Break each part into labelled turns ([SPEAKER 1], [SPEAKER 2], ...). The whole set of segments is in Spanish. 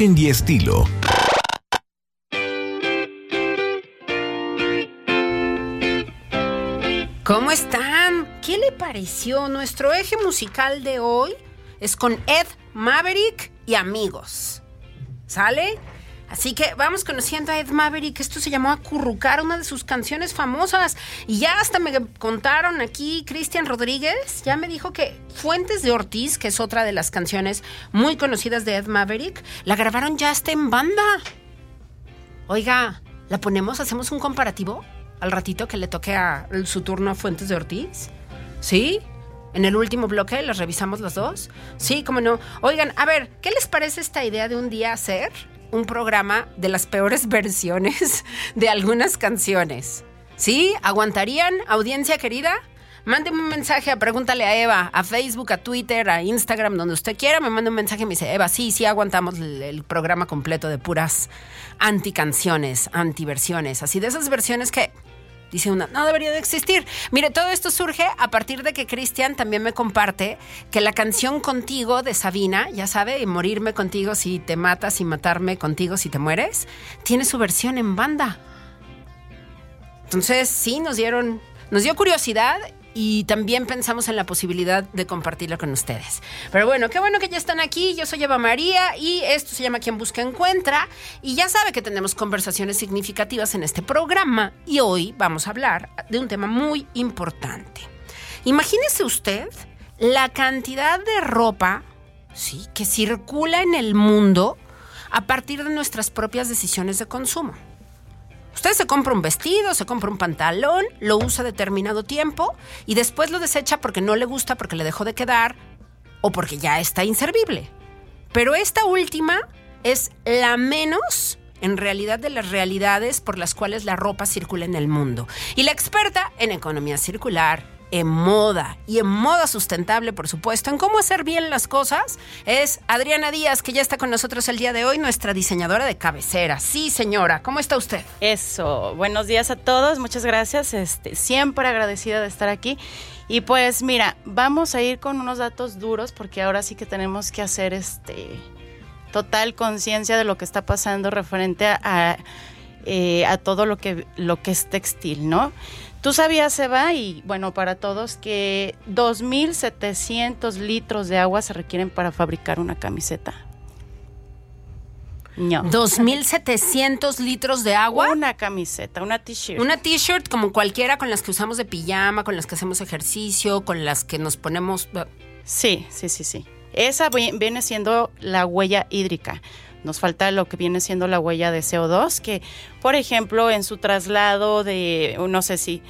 [SPEAKER 1] Y
[SPEAKER 2] estilo.
[SPEAKER 3] ¿Cómo están? ¿Qué le pareció? Nuestro eje musical de hoy es con Ed Maverick y amigos. ¿Sale? Así que vamos conociendo a Ed Maverick. Esto se llamó Acurrucar, una de sus canciones famosas. Y ya hasta me contaron aquí, Cristian Rodríguez, ya me dijo que Fuentes de Ortiz, que es otra de las canciones muy conocidas de Ed Maverick, la grabaron ya hasta en banda. Oiga, ¿la ponemos? ¿Hacemos un comparativo? Al ratito que le toque a su turno a Fuentes de Ortiz. ¿Sí? En el último bloque las revisamos las dos. Sí, cómo no. Oigan, a ver, ¿qué les parece esta idea de un día hacer un programa de las peores versiones de algunas canciones? ¿Sí? ¿Aguantarían, audiencia querida? Mándeme un mensaje, pregúntale a Eva, a Facebook, a Twitter, a Instagram, donde usted quiera. Me manda un mensaje y me dice, Eva, sí, sí aguantamos el, el programa completo de puras anticanciones, antiversiones. Así de esas versiones que Dice una, no debería de existir. Mire, todo esto surge a partir de que Cristian también me comparte que la canción Contigo de Sabina, ya sabe, morirme contigo si te matas y matarme contigo si te mueres, tiene su versión en banda. Entonces, sí, nos dieron, nos dio curiosidad y también pensamos en la posibilidad de compartirlo con ustedes. Pero bueno, qué bueno que ya están aquí. Yo soy Eva María y esto se llama Quien Busca Encuentra. Y ya sabe que tenemos conversaciones significativas en este programa y hoy vamos a hablar de un tema muy importante. Imagínese usted la cantidad de ropa ¿sí? que circula en el mundo a partir de nuestras propias decisiones de consumo. Usted se compra un vestido, se compra un pantalón, lo usa determinado tiempo y después lo desecha porque no le gusta, porque le dejó de quedar o porque ya está inservible. Pero esta última es la menos en realidad de las realidades por las cuales la ropa circula en el mundo. Y la experta en economía circular, en moda y en moda sustentable, por supuesto, en cómo hacer bien las cosas, es Adriana Díaz, que ya está con nosotros el día de hoy, nuestra diseñadora de cabecera. Sí, señora, ¿cómo está usted?
[SPEAKER 2] Eso, buenos días a todos, muchas gracias, este, siempre agradecida de estar aquí. Y pues mira, vamos a ir con unos datos duros porque ahora sí que tenemos que hacer este total conciencia de lo que está pasando referente a, eh, a todo lo que, lo que es textil, ¿no? Tú sabías, Eva, y bueno, para todos, que 2.700 litros de agua se requieren para fabricar una camiseta.
[SPEAKER 3] No. 2.700 litros de agua.
[SPEAKER 2] Una camiseta, una t-shirt.
[SPEAKER 3] Una t-shirt como cualquiera con las que usamos de pijama, con las que hacemos ejercicio, con las que nos ponemos... Uh,
[SPEAKER 2] sí, sí, sí, sí. Esa viene siendo la huella hídrica. Nos falta lo que viene siendo la huella de CO2, que por ejemplo en su traslado de, no sé si,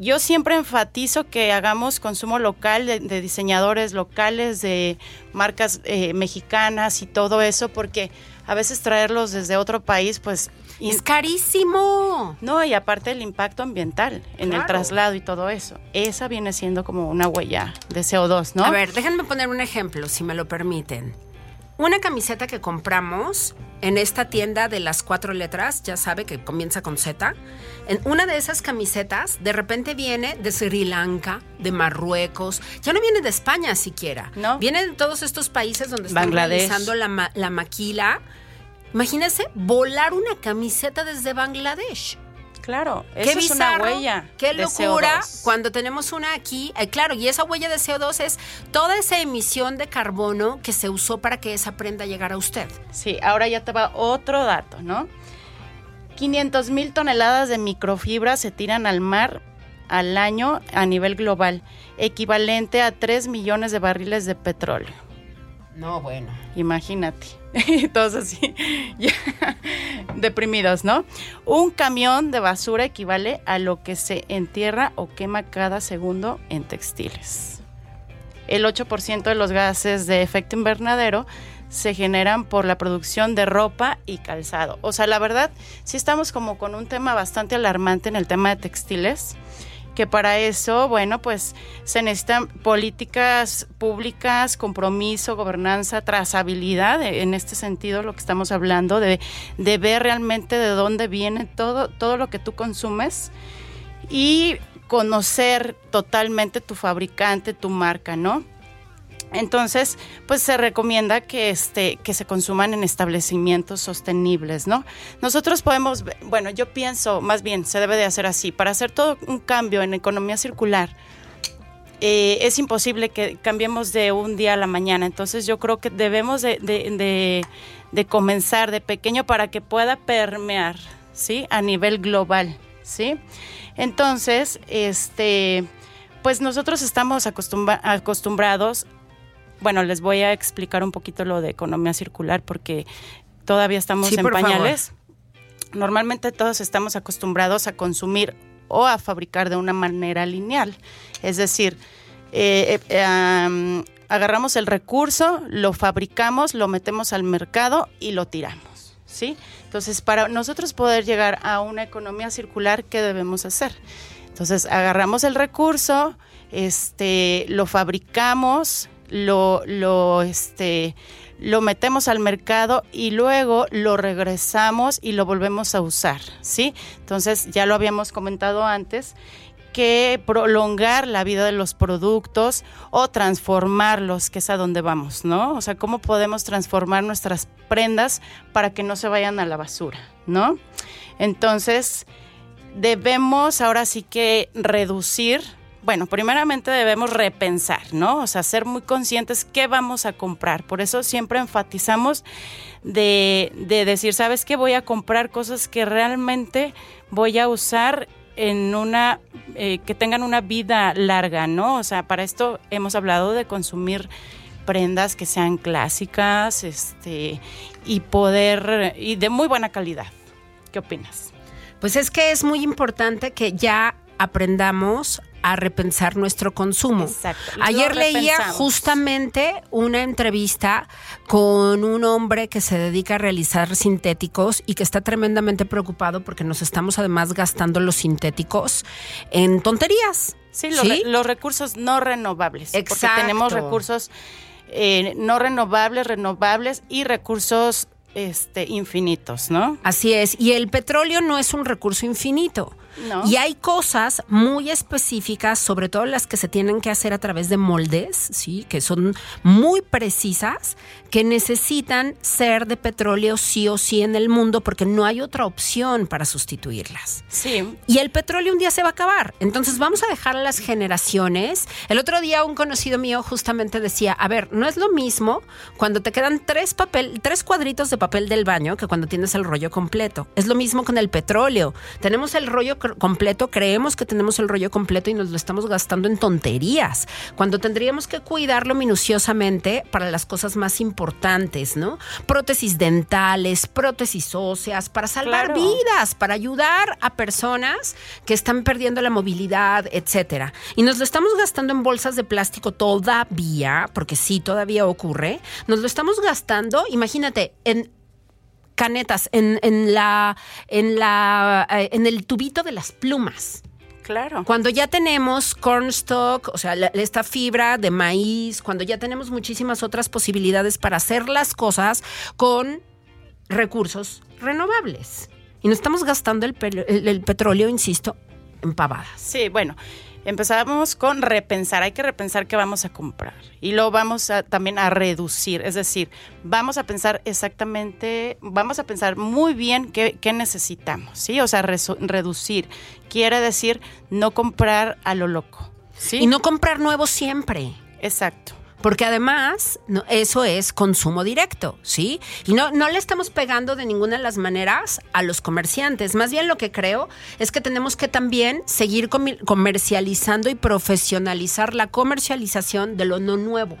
[SPEAKER 2] yo siempre enfatizo que hagamos consumo local de, diseñadores locales, de marcas eh, mexicanas y todo eso, porque a veces traerlos desde otro país, pues...
[SPEAKER 3] Es carísimo.
[SPEAKER 2] No, y aparte el impacto ambiental en el traslado y todo eso. Esa viene siendo como una huella de CO2, ¿no?
[SPEAKER 3] A ver, déjenme poner un ejemplo, si me lo permiten. Una camiseta que compramos en esta tienda de las cuatro letras, ya sabe que comienza con Z. En una de esas camisetas, de repente viene de Sri Lanka, de Marruecos, ya no viene de España siquiera. No. Viene de todos estos países donde están realizando la, la maquila. Imagínese volar una camiseta desde Bangladesh.
[SPEAKER 2] Claro, eso es una huella.
[SPEAKER 3] Qué locura cuando tenemos una aquí. Eh, claro, y esa huella de CO2 es toda esa emisión de carbono que se usó para que esa prenda llegara a usted.
[SPEAKER 2] Sí, ahora ya te va otro dato, ¿no? 500 mil toneladas de microfibra se tiran al mar al año a nivel global, equivalente a 3 millones de barriles de petróleo.
[SPEAKER 3] No, bueno.
[SPEAKER 2] Imagínate. Todos así, deprimidos, ¿no? Un camión de basura equivale a lo que se entierra o quema cada segundo en textiles. El 8% de los gases de efecto invernadero se generan por la producción de ropa y calzado. O sea, la verdad, sí estamos como con un tema bastante alarmante en el tema de textiles que para eso, bueno, pues se necesitan políticas públicas, compromiso, gobernanza, trazabilidad, eh, en este sentido lo que estamos hablando, de, de ver realmente de dónde viene todo, todo lo que tú consumes y conocer totalmente tu fabricante, tu marca, ¿no? Entonces, pues se recomienda que, este, que se consuman en establecimientos sostenibles, ¿no? Nosotros podemos, bueno, yo pienso, más bien, se debe de hacer así. Para hacer todo un cambio en economía circular, eh, es imposible que cambiemos de un día a la mañana. Entonces, yo creo que debemos de, de, comenzar de pequeño para que pueda permear, ¿sí? A nivel global, ¿sí? Entonces, este pues nosotros estamos acostumbrados bueno, les voy a explicar un poquito lo de economía circular porque todavía estamos en pañales. Normalmente todos estamos acostumbrados a consumir o a fabricar de una manera lineal. Es decir, eh, eh, agarramos el recurso, lo fabricamos, lo metemos al mercado y lo tiramos. ¿sí? Entonces, para nosotros poder llegar a una economía circular, ¿qué debemos hacer? Entonces, agarramos el recurso, este, lo fabricamos, lo, lo, este, lo metemos al mercado y luego lo regresamos y lo volvemos a usar, ¿sí? Entonces, ya lo habíamos comentado antes, que prolongar la vida de los productos o transformarlos, que es a donde vamos, ¿no? O sea, cómo podemos transformar nuestras prendas para que no se vayan a la basura, ¿no? Entonces, debemos ahora sí que reducir bueno, primeramente debemos repensar, ¿no? O sea, ser muy conscientes qué vamos a comprar. Por eso siempre enfatizamos de, decir, ¿sabes qué? Voy a comprar cosas que realmente voy a usar en una, eh, que tengan una vida larga, ¿no? O sea, para esto hemos hablado de consumir prendas que sean clásicas, este, y poder, y de muy buena calidad. ¿Qué opinas?
[SPEAKER 3] Pues es que es muy importante que ya aprendamos a repensar nuestro consumo.
[SPEAKER 2] Exacto,
[SPEAKER 3] Ayer leía justamente una entrevista con un hombre que se dedica a realizar sintéticos y que está tremendamente preocupado porque nos estamos además gastando los sintéticos en tonterías.
[SPEAKER 2] Sí, los, re- los recursos no renovables. Porque
[SPEAKER 3] Exacto.
[SPEAKER 2] tenemos recursos eh, no renovables, renovables y recursos este, infinitos, ¿no?
[SPEAKER 3] Así es, y el petróleo no es un recurso infinito.
[SPEAKER 2] No.
[SPEAKER 3] Y hay cosas muy específicas, sobre todo las que se tienen que hacer a través de moldes, ¿sí? que son muy precisas, que necesitan ser de petróleo sí o sí en el mundo porque no hay otra opción para sustituirlas.
[SPEAKER 2] Sí.
[SPEAKER 3] Y el petróleo un día se va a acabar. Entonces vamos a dejar a las generaciones. El otro día un conocido mío justamente decía, a ver, no es lo mismo cuando te quedan tres papel, tres cuadritos de papel del baño que cuando tienes el rollo completo. Es lo mismo con el petróleo. Tenemos el rollo completo, creemos que tenemos el rollo completo y nos lo estamos gastando en tonterías. Cuando tendríamos que cuidarlo minuciosamente para las cosas más importantes, ¿no? Prótesis dentales, prótesis óseas, para salvar
[SPEAKER 2] Claro.
[SPEAKER 3] vidas vidas, para ayudar a personas que están perdiendo la movilidad, etcétera. Y nos lo estamos gastando en bolsas de plástico todavía, porque sí, todavía ocurre. Nos lo estamos gastando, imagínate, en canetas, en, en la, en la, eh, en el tubito de las plumas.
[SPEAKER 2] Claro.
[SPEAKER 3] Cuando ya tenemos cornstalk, o sea, la- esta fibra de maíz, cuando ya tenemos muchísimas otras posibilidades para hacer las cosas con recursos renovables. Y no estamos gastando el, el- el petróleo, insisto, en pavadas.
[SPEAKER 2] Sí, bueno, empezamos con repensar. Hay que repensar qué vamos a comprar. Y lo vamos a, también a reducir. Es decir, vamos a pensar exactamente, vamos a pensar muy bien qué, qué necesitamos, ¿sí? O sea, reso- reducir. Quiere decir no comprar a lo loco, ¿sí?
[SPEAKER 3] Y no comprar nuevo siempre.
[SPEAKER 2] Exacto.
[SPEAKER 3] Porque además, no, eso es consumo directo, ¿sí? Y no, no le estamos pegando de ninguna de las maneras a los comerciantes. Más bien lo que creo es que tenemos que también seguir comercializando y profesionalizar la comercialización de lo no nuevo.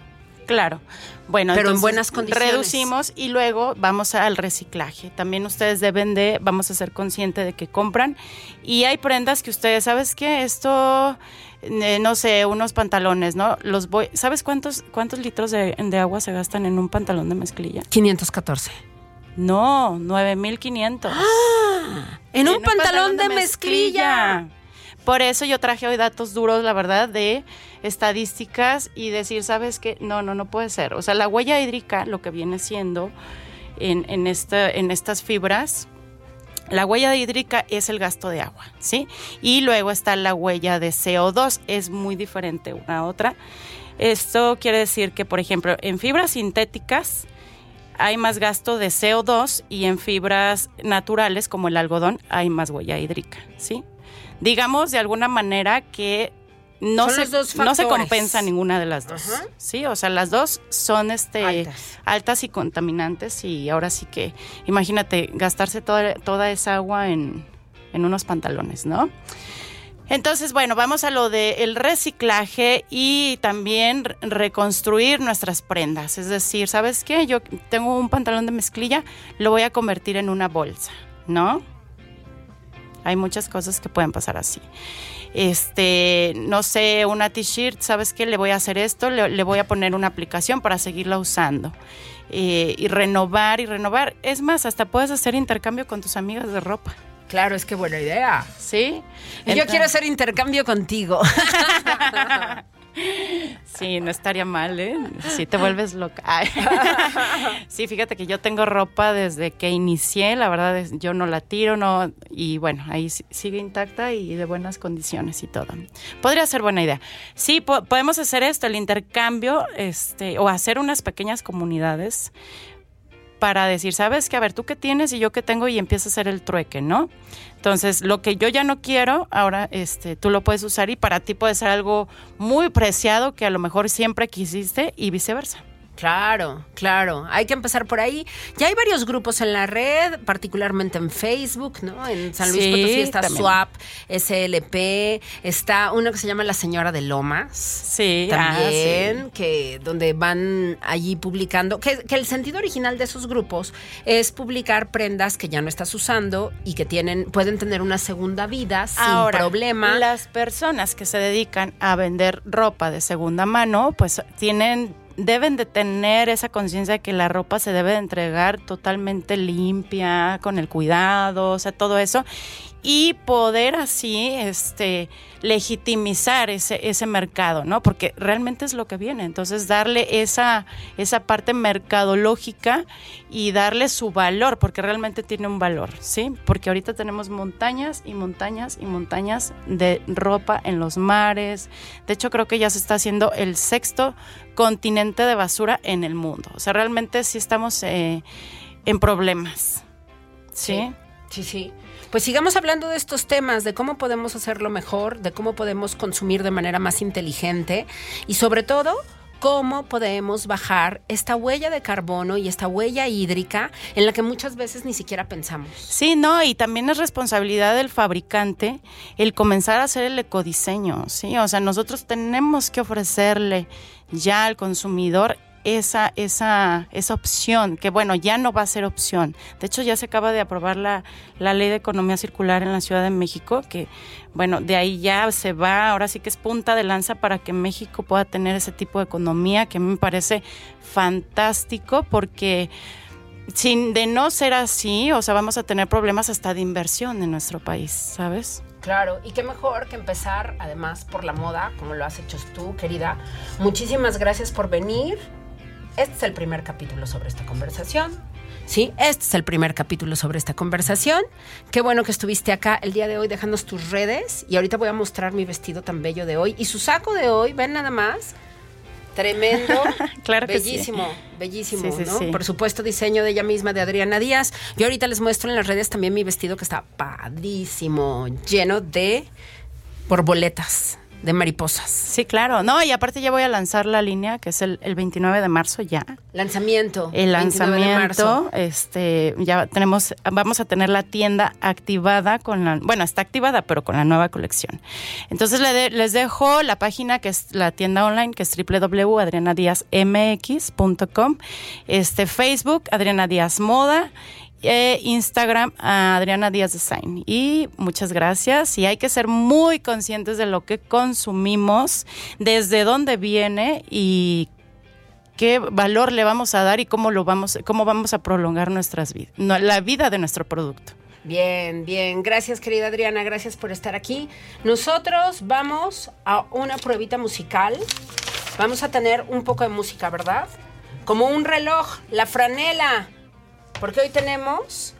[SPEAKER 2] Claro. Bueno,
[SPEAKER 3] Pero en buenas condiciones.
[SPEAKER 2] Reducimos y luego vamos al reciclaje. También ustedes deben de, vamos a ser conscientes de que compran. Y hay prendas que ustedes, ¿sabes qué? Esto, eh, no sé, unos pantalones, ¿no? Los voy, ¿sabes cuántos, cuántos litros de, de agua se gastan en un pantalón de mezclilla?
[SPEAKER 3] 514.
[SPEAKER 2] No, 9500.
[SPEAKER 3] En un, pantalón, de mezclilla.
[SPEAKER 2] Por eso yo traje hoy datos duros, la verdad, de estadísticas y decir, ¿sabes qué? No, no, no puede ser. O sea, la huella hídrica, lo que viene siendo en, en, esta, en estas fibras, la huella hídrica es el gasto de agua, ¿sí? Y luego está la huella de CO2, es muy diferente una a otra. Esto quiere decir que, por ejemplo, en fibras sintéticas hay más gasto de CO2 y en fibras naturales, como el algodón, hay más huella hídrica, ¿sí? Digamos de alguna manera que no,
[SPEAKER 3] Son
[SPEAKER 2] se,
[SPEAKER 3] dos
[SPEAKER 2] no se compensa ninguna de las dos,
[SPEAKER 3] Ajá.
[SPEAKER 2] ¿sí? O sea, las dos son este,
[SPEAKER 3] Altas.
[SPEAKER 2] altas y contaminantes y ahora sí que, imagínate, gastarse toda, toda esa agua en, en unos pantalones, ¿no? Entonces, bueno, vamos a lo del reciclaje y también re- reconstruir nuestras prendas. Es decir, ¿sabes qué? Yo tengo un pantalón de mezclilla, lo voy a convertir en una bolsa, ¿no? Hay muchas cosas que pueden pasar así. Este, no sé, una t-shirt, ¿sabes qué? Le voy a hacer esto, le, le voy a poner una aplicación para seguirla usando. Eh, y renovar y renovar. Es más, hasta puedes hacer intercambio con tus amigas de ropa.
[SPEAKER 3] Claro, es que buena idea.
[SPEAKER 2] ¿Sí?
[SPEAKER 3] Yo quiero hacer intercambio contigo.
[SPEAKER 2] Sí, no estaría mal, ¿eh? Sí, te vuelves loca. Ay. Sí, fíjate que yo tengo ropa desde que inicié, la verdad es, yo no la tiro, no, y bueno, ahí sigue intacta y de buenas condiciones y todo. Podría ser buena idea. Sí, po- podemos hacer esto, el intercambio, este, o hacer unas pequeñas comunidades para decir, sabes que a ver, tú qué tienes y yo qué tengo y empieza a hacer el trueque, ¿no? Entonces, lo que yo ya no quiero, ahora este, tú lo puedes usar y para ti puede ser algo muy preciado que a lo mejor siempre quisiste y viceversa.
[SPEAKER 3] Claro, claro. Hay que empezar por ahí. Ya hay varios grupos en la red, particularmente en Facebook, ¿no? En San Luis
[SPEAKER 2] Sí,
[SPEAKER 3] Potosí está
[SPEAKER 2] también.
[SPEAKER 3] Swap, SLP, está uno que se llama La Señora de Lomas.
[SPEAKER 2] Sí, ah,
[SPEAKER 3] También, que donde van allí publicando, que, que el sentido original de esos grupos es publicar prendas que ya no estás usando y que tienen, pueden tener una segunda vida sin
[SPEAKER 2] Ahora,
[SPEAKER 3] problema.
[SPEAKER 2] Las personas que se dedican a vender ropa de segunda mano, pues tienen deben de tener esa conciencia de que la ropa se debe de entregar totalmente limpia, con el cuidado, o sea, todo eso y poder así este legitimizar ese, ese mercado, ¿no? Porque realmente es lo que viene. Entonces, darle esa, esa parte mercadológica y darle su valor, porque realmente tiene un valor, ¿sí? Porque ahorita tenemos montañas y montañas y montañas de ropa en los mares. De hecho, creo que ya se está haciendo el sexto continente de basura en el mundo. O sea, realmente sí estamos eh, en problemas. ¿Sí?
[SPEAKER 3] Sí, sí. Pues sigamos hablando de estos temas, de cómo podemos hacerlo mejor, de cómo podemos consumir de manera más inteligente y sobre todo cómo podemos bajar esta huella de carbono y esta huella hídrica en la que muchas veces ni siquiera pensamos.
[SPEAKER 2] Sí, no, y también es responsabilidad del fabricante el comenzar a hacer el ecodiseño, ¿sí? O sea, nosotros tenemos que ofrecerle ya al consumidor esa, esa, esa opción, que bueno, ya no va a ser opción. De hecho, ya se acaba de aprobar la, la ley de economía circular en la Ciudad de México, que bueno, de ahí ya se va, ahora sí que es punta de lanza para que México pueda tener ese tipo de economía, que me parece fantástico, porque sin de no ser así, o sea, vamos a tener problemas hasta de inversión en nuestro país, ¿sabes?
[SPEAKER 3] Claro, y qué mejor que empezar además por la moda, como lo has hecho tú, querida. Muchísimas gracias por venir. Este es el primer capítulo sobre esta conversación. Sí, este es el primer capítulo sobre esta conversación. Qué bueno que estuviste acá el día de hoy dejándonos tus redes. Y ahorita voy a mostrar mi vestido tan bello de hoy. Y su saco de hoy, ven nada más. Tremendo.
[SPEAKER 2] Claro que sí.
[SPEAKER 3] bellísimo, bellísimo,
[SPEAKER 2] Sí, sí,
[SPEAKER 3] ¿no?
[SPEAKER 2] sí.
[SPEAKER 3] Por supuesto, diseño de ella misma, de Adriana Díaz. Yo ahorita les muestro en las redes también mi vestido que está padrísimo, lleno de borboletas, de mariposas.
[SPEAKER 2] Sí, claro. No, y aparte ya voy a lanzar la línea, que es el, el 29 de marzo ya.
[SPEAKER 3] Lanzamiento.
[SPEAKER 2] El
[SPEAKER 3] 29 de marzo.
[SPEAKER 2] lanzamiento, este, ya tenemos, vamos a tener la tienda activada con la, bueno, está activada, pero con la nueva colección. Entonces le de- les dejo la página que es la tienda online, que es www.adrianadiazmx.com, este, Facebook, Adriana Díaz Moda, e Instagram, Adriana Díaz Design. Y muchas gracias. Y hay que ser muy conscientes de lo que consumimos, desde dónde viene y qué valor le vamos a dar y cómo lo vamos, cómo vamos a prolongar nuestras vidas, la vida de nuestro producto.
[SPEAKER 3] Bien, bien. Gracias, querida Adriana. Gracias por estar aquí. Nosotros vamos a una pruebita musical. Vamos a tener un poco de música, ¿verdad? Como un reloj, la franela. Porque hoy tenemos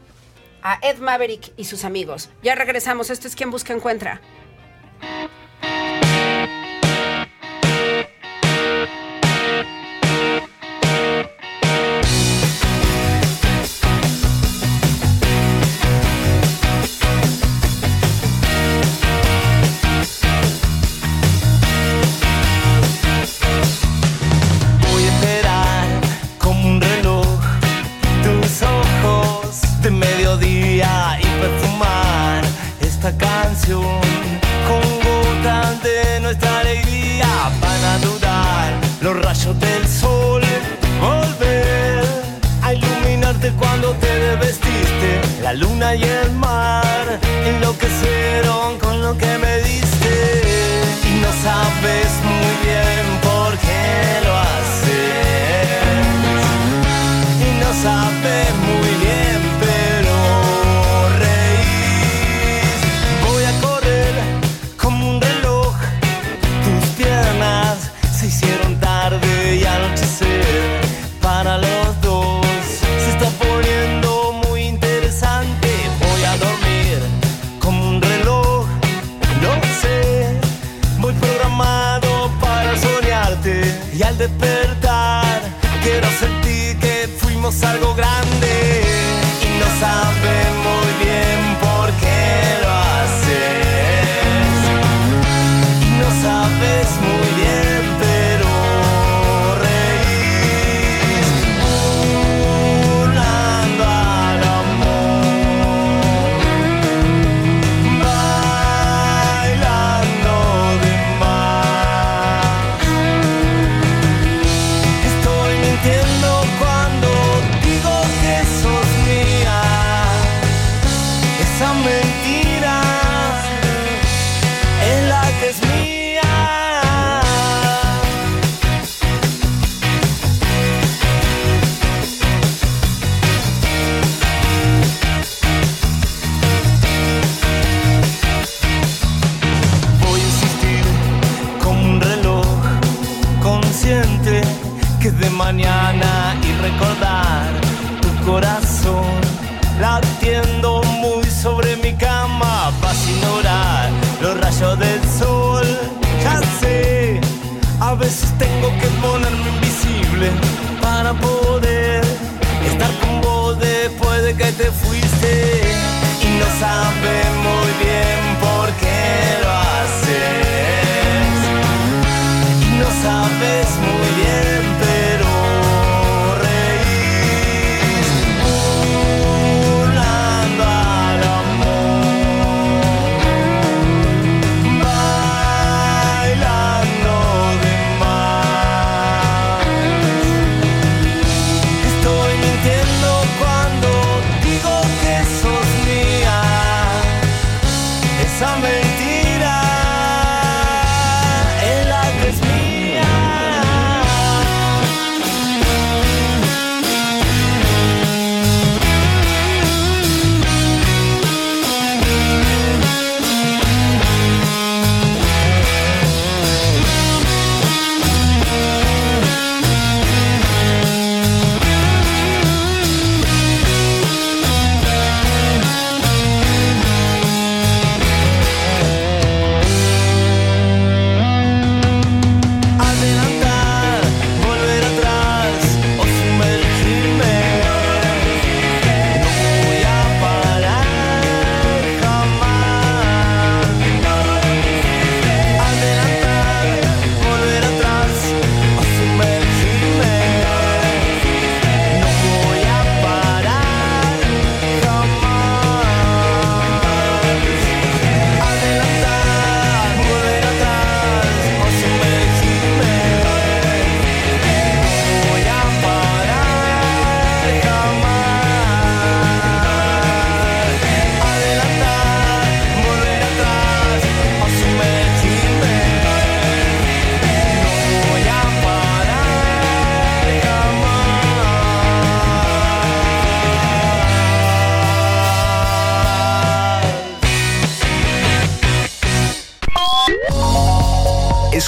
[SPEAKER 3] a Ed Maverick y sus amigos. Ya regresamos. Esto es Quien Busca Encuentra.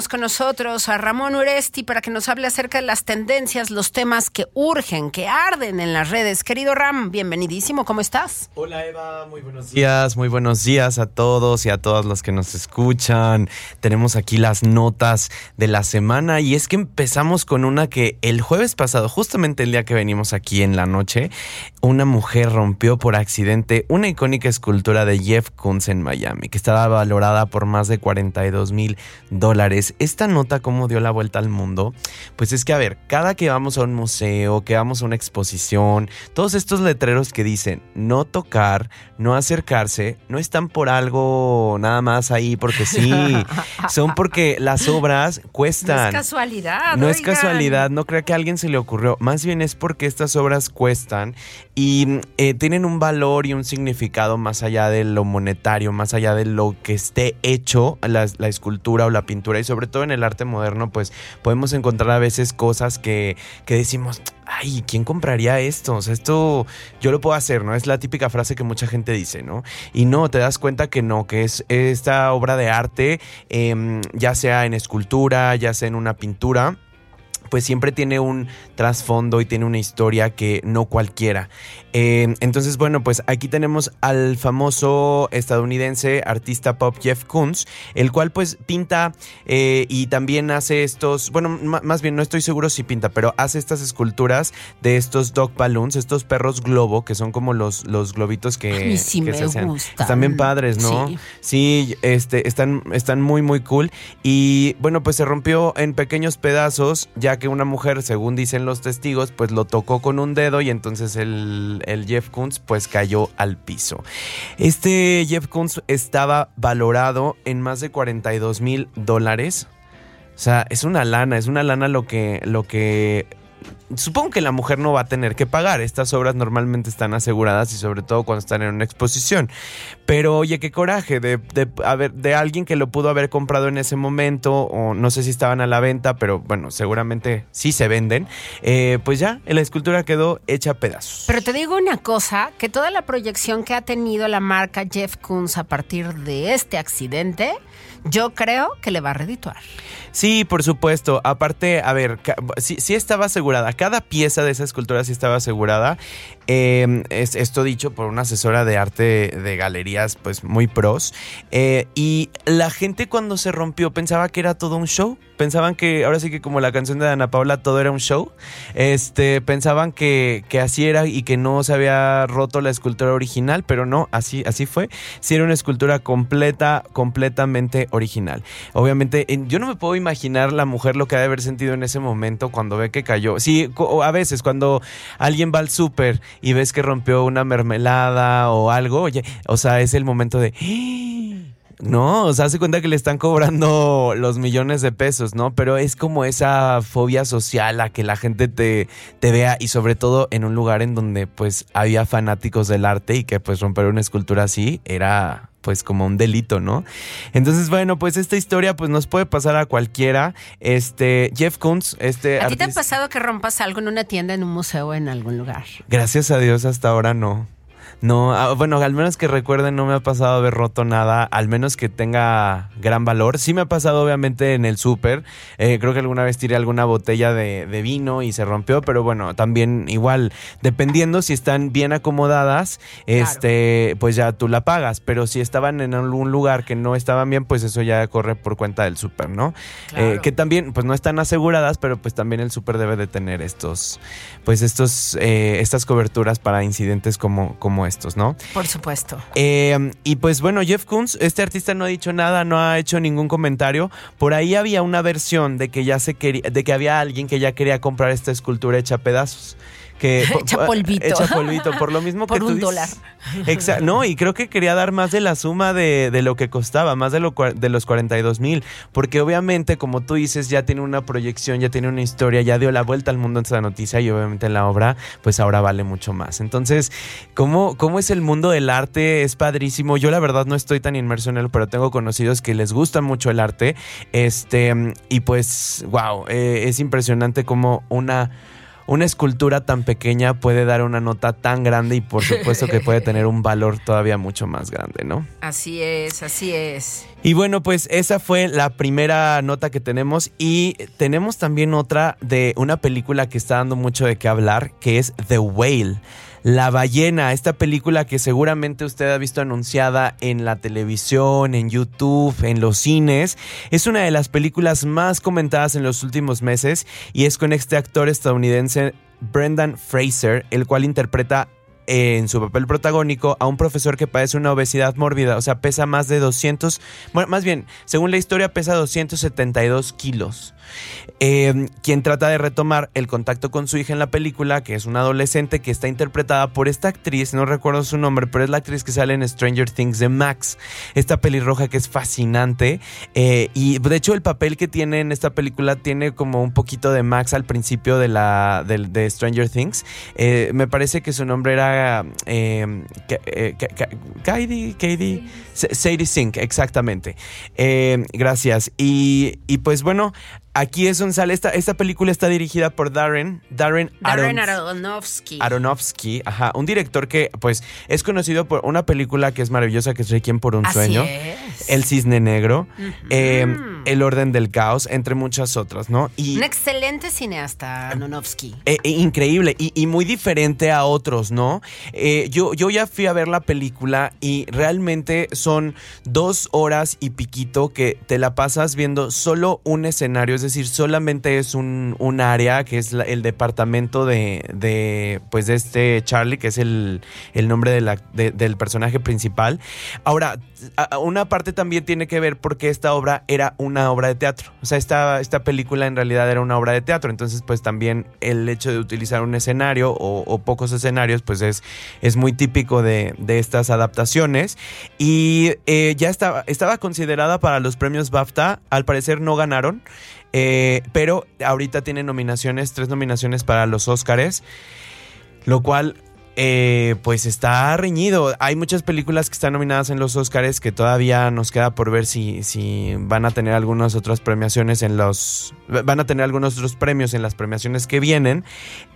[SPEAKER 3] Tenemos con nosotros a Ramón Uresti para que nos hable acerca de las tendencias, los temas que urgen, que arden en las redes. Querido Ram, bienvenidísimo, ¿cómo estás?
[SPEAKER 4] Hola Eva, muy buenos días, muy buenos días a todos y a todas los que nos escuchan. Tenemos aquí las notas de la semana y es que empezamos con una que el jueves pasado, justamente el día que venimos aquí en la noche, una mujer rompió por accidente una icónica escultura de Jeff Koons en Miami, que estaba valorada por más de 42 mil dólares. Esta nota, ¿cómo dio la vuelta al mundo? Pues es que, a ver, cada que vamos a un museo, que vamos a una exposición, todos estos letreros que dicen no tocar, no acercarse, no están por algo nada más ahí porque sí, son porque las obras cuestan.
[SPEAKER 3] No es casualidad.
[SPEAKER 4] No es
[SPEAKER 3] oigan.
[SPEAKER 4] casualidad, no creo que a alguien se le ocurrió. Más bien es porque estas obras cuestan y eh, tienen un valor y un significado más allá de lo monetario, más allá de lo que esté hecho, la, la escultura o la pintura. Y sobre todo en el arte moderno, pues podemos encontrar a veces cosas que, que decimos, ay, ¿quién compraría esto? O sea, esto yo lo puedo hacer, ¿no? Es la típica frase que mucha gente dice, ¿no? Y no, te das cuenta que no, que es esta obra de arte, em, ya sea en escultura, ya sea en una pintura pues siempre tiene un trasfondo y tiene una historia que no cualquiera. Eh, entonces, bueno, pues aquí tenemos al famoso estadounidense artista pop Jeff Koons, el cual pues pinta eh, y también hace estos, bueno, más bien no estoy seguro si pinta, pero hace estas esculturas de estos dog balloons, estos perros globo, que son como los, los globitos que,
[SPEAKER 3] sí
[SPEAKER 4] que
[SPEAKER 3] se hacen.
[SPEAKER 4] Están bien padres, ¿no? Sí, sí este, están, están muy, muy cool. Y bueno, pues se rompió en pequeños pedazos, ya que una mujer, según dicen los testigos, pues lo tocó con un dedo y entonces el, Jeff Koons pues cayó al piso. Este Jeff Koons estaba valorado en más de 42 mil dólares. O sea, es una lana, es una lana lo que, lo que supongo que la mujer no va a tener que pagar. Estas obras normalmente están aseguradas y sobre todo cuando están en una exposición. Pero oye, qué coraje de, de alguien que lo pudo haber comprado en ese momento o no sé si estaban a la venta, pero bueno, seguramente sí se venden. Eh, pues ya, la escultura quedó hecha a pedazos.
[SPEAKER 3] Pero te digo una cosa, que toda la proyección que ha tenido la marca Jeff Koons a partir de este accidente, yo creo que le va a redituar.
[SPEAKER 4] Sí, por supuesto. Aparte, a ver, sí, estaba asegurada. Cada pieza de esa escultura sí estaba asegurada. Em, es, esto dicho por una asesora de arte de galerías, pues muy pros. Eh, y la gente cuando se rompió pensaba que era todo un show. Pensaban que, ahora sí que como la canción de Ana Paula, todo era un show. Este, pensaban que, que así era y que no se había roto la escultura original, pero no, así, así fue. Sí era una escultura completa, completamente original. Obviamente, yo no me puedo imaginar la mujer lo que ha de haber sentido en ese momento cuando ve que cayó. Sí, a veces cuando alguien va al súper y ves que rompió una mermelada o algo, oye, o sea, es el momento de... No, o sea, hace cuenta que le están cobrando los millones de pesos, ¿no? Pero es como esa fobia social a que la gente te, te vea y sobre todo en un lugar en donde pues había fanáticos del arte y que pues romper una escultura así era pues como un delito, ¿no? Entonces, bueno, pues esta historia pues nos puede pasar a cualquiera. Este, Jeff Koons, este...
[SPEAKER 3] ¿A ti te ha pasado que rompas algo en una tienda, en un museo, o en algún lugar?
[SPEAKER 4] Gracias a Dios hasta ahora no. No, ah, bueno, al menos que recuerden, no me ha pasado haber roto nada, al menos que tenga gran valor. Sí me ha pasado, obviamente, en el súper. Eh, creo que alguna vez tiré alguna botella de, vino y se rompió, pero bueno, también igual, dependiendo si están bien acomodadas, este, pues ya tú la pagas. Pero si estaban en algún lugar que no estaban bien, pues eso ya corre por cuenta del súper, ¿no? Eh, que también, pues no están aseguradas, pero pues también el súper debe de tener estos, pues estos, eh, estas coberturas para incidentes como, como estos, ¿no?
[SPEAKER 3] Por supuesto.
[SPEAKER 4] Eh, y pues bueno, Jeff Koons, este artista no ha dicho nada, no ha hecho ningún comentario. Por ahí había una versión de que ya se quería, de que había alguien que ya quería comprar esta escultura hecha a pedazos que
[SPEAKER 3] echa polvito.
[SPEAKER 4] Echa polvito, por lo mismo
[SPEAKER 3] por
[SPEAKER 4] que
[SPEAKER 3] un dólar.
[SPEAKER 4] Exacto. No, y creo que quería dar más de la suma de, lo que costaba, más de, lo, de los 42 mil, porque obviamente, como tú dices, ya tiene una proyección, ya tiene una historia, ya dio la vuelta al mundo en esta noticia y obviamente la obra, pues ahora vale mucho más. Entonces, ¿cómo, cómo es el mundo del arte? Es padrísimo. Yo la verdad no estoy tan inmerso en él, pero tengo conocidos que les gusta mucho el arte. Este, y pues, wow, eh, es impresionante como una una escultura tan pequeña puede dar una nota tan grande y por supuesto que puede tener un valor todavía mucho más grande, ¿no?
[SPEAKER 3] Así es, así es.
[SPEAKER 4] Y bueno, pues esa fue la primera nota que tenemos y tenemos también otra de una película que está dando mucho de qué hablar, que es The Whale. La ballena, esta película que seguramente usted ha visto anunciada en la televisión, en YouTube, en los cines, es una de las películas más comentadas en los últimos meses y es con este actor estadounidense Brendan Fraser, el cual interpreta en su papel protagónico a un profesor que padece una obesidad mórbida, o sea, pesa más de 200, bueno, más bien, según la historia, pesa 272 kilos. Eh, quien trata de retomar el contacto con su hija en la película, que es una adolescente que está interpretada por esta actriz, no recuerdo su nombre, pero es la actriz que sale en Stranger Things de Max, esta pelirroja que es fascinante. Eh, y de hecho, el papel que tiene en esta película tiene como un poquito de Max al principio de, la, de, Stranger Things. Eh, me parece que su nombre era esta eh, Ka- eh, Ka- Ka- Kaidi, Kaidi, Sa- Sadie Sink, exactamente. Eh, gracias. Y, y pues bueno, aquí es donde sale esta, esta película está dirigida por Darren, Darren,
[SPEAKER 3] Darren
[SPEAKER 4] Aronofsky.
[SPEAKER 3] Aronofsky.
[SPEAKER 4] Aronofsky, ajá, un director que pues es conocido por una película que es maravillosa que es Requiem por un
[SPEAKER 3] Así
[SPEAKER 4] sueño.
[SPEAKER 3] es.
[SPEAKER 4] El Cisne Negro, eh, El Orden del Caos, entre muchas otras, ¿no? Y
[SPEAKER 3] Un excelente cineasta, Aronofsky.
[SPEAKER 4] eh, eh, increíble y, y muy diferente a otros, ¿no? Yo, yo ya fui a ver la película y realmente son dos horas y piquito que te la pasas viendo solo un escenario, es decir, solamente es un, un área que es la- el departamento de, de, pues de este Charlie, que es el, el nombre de la- de- del personaje principal. Ahora, una parte también tiene que ver porque esta obra era una obra de teatro. O sea, esta, esta película en realidad era una obra de teatro. Entonces, pues también el hecho de utilizar un escenario o, pocos escenarios, pues es, es muy típico de, de estas adaptaciones. Y eh, ya estaba, estaba considerada para los premios BAFTA. Al parecer no ganaron. eh, pero ahorita tiene nominaciones, tres nominaciones para los Óscares. Lo cual, eh, pues está reñido. Hay muchas películas que están nominadas en los Oscars que todavía nos queda por ver si, si van a tener algunas otras premiaciones en los. Van a tener algunos otros premios en las premiaciones que vienen.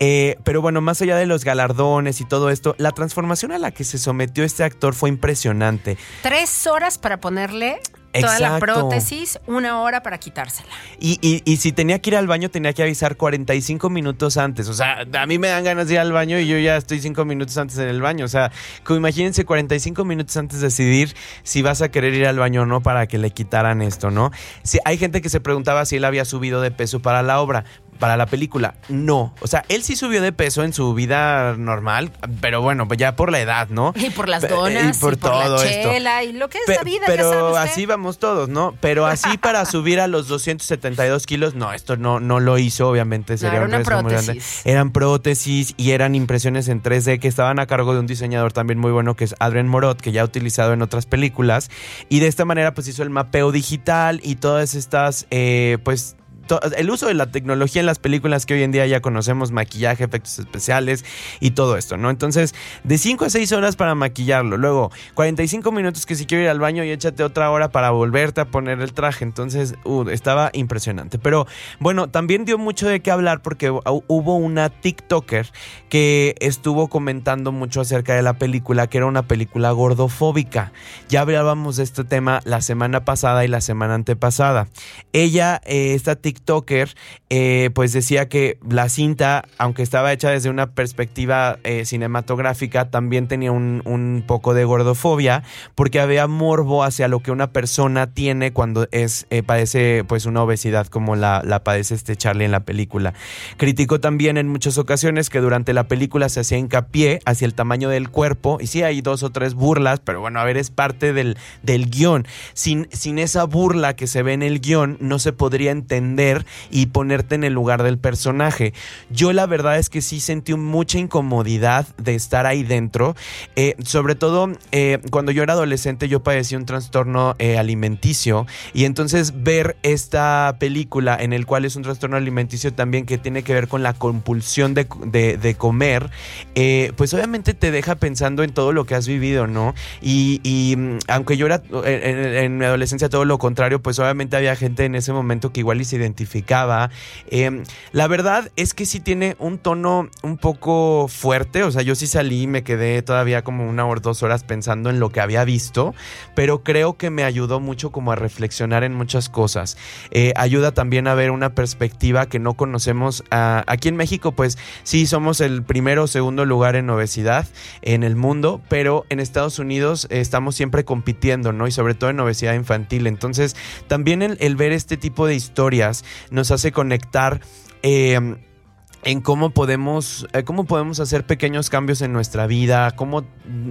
[SPEAKER 4] Eh, pero bueno, más allá de los galardones y todo esto, la transformación a la que se sometió este actor fue impresionante.
[SPEAKER 3] Tres horas para ponerle toda la
[SPEAKER 4] Exacto.
[SPEAKER 3] prótesis, una hora para quitársela.
[SPEAKER 4] Y, y- y si tenía que ir al baño, tenía que avisar 45 minutos antes. O sea, a mí me dan ganas de ir al baño y yo ya estoy 5 minutos antes en el baño. O sea, como imagínense 45 minutos antes de decidir si vas a querer ir al baño o no para que le quitaran esto, ¿no? Si, hay gente que se preguntaba si él había subido de peso para la obra. Para la película, no. O sea, él sí subió de peso en su vida normal, pero bueno, ya por la edad, ¿no?
[SPEAKER 3] Y por las donas,
[SPEAKER 4] y por todo
[SPEAKER 3] la
[SPEAKER 4] esto.
[SPEAKER 3] chela, y lo que es
[SPEAKER 4] Pe-
[SPEAKER 3] la vida,
[SPEAKER 4] pero
[SPEAKER 3] ya sabe usted.
[SPEAKER 4] así vamos todos, ¿no? Pero así para subir a los 272 kilos, no, esto no, no lo hizo, obviamente sería
[SPEAKER 3] era
[SPEAKER 4] un
[SPEAKER 3] una
[SPEAKER 4] muy grande. Eran prótesis y eran impresiones en 3D que estaban a cargo de un diseñador también muy bueno que es Adrien Morot, que ya ha utilizado en otras películas. Y de esta manera pues hizo el mapeo digital y todas estas, eh, pues el uso de la tecnología en las películas que hoy en día ya conocemos, maquillaje, efectos especiales y todo esto, ¿no? Entonces, de 5 a 6 horas para maquillarlo, luego 45 minutos que si quiero ir al baño y échate otra hora para volverte a poner el traje, entonces uh, estaba impresionante. Pero bueno, también dio mucho de qué hablar porque hu- hubo una TikToker que estuvo comentando mucho acerca de la película, que era una película gordofóbica. Ya hablábamos de este tema la semana pasada y la semana antepasada. Ella, eh, esta TikToker, eh, pues decía que la cinta, aunque estaba hecha desde una perspectiva eh, cinematográfica, también tenía un, un poco de gordofobia, porque había morbo hacia lo que una persona tiene cuando es eh, padece pues una obesidad como la, la padece este Charlie en la película. Criticó también en muchas ocasiones que durante la película se hacía hincapié hacia el tamaño del cuerpo, y sí hay dos o tres burlas, pero bueno, a ver, es parte del, del guion. Sin, sin esa burla que se ve en el guion, no se podría entender y ponerte en el lugar del personaje. Yo la verdad es que sí sentí mucha incomodidad de estar ahí dentro, eh, sobre todo eh, cuando yo era adolescente yo padecí un trastorno eh, alimenticio y entonces ver esta película en el cual es un trastorno alimenticio también que tiene que ver con la compulsión de, comer, eh, pues obviamente te deja pensando en todo lo que has vivido, ¿no? Y, y, mm, aunque yo era en, en- en mi adolescencia todo lo contrario, pues obviamente había gente en ese momento que igual y se identificaba. Eh, la verdad es que sí tiene un tono un poco fuerte, o sea, yo sí salí y me quedé todavía como una o dos horas pensando en lo que había visto, pero creo que me ayudó mucho como a reflexionar en muchas cosas. Eh, ayuda también a ver una perspectiva que no conocemos. Aquí en México, pues sí, somos el primero o segundo lugar en obesidad en el mundo, pero en Estados Unidos estamos siempre compitiendo, ¿no? Y sobre todo en obesidad infantil. Entonces, también el ver este tipo de historias nos hace conectar. eh, en cómo podemos, eh, cómo podemos hacer pequeños cambios en nuestra vida, cómo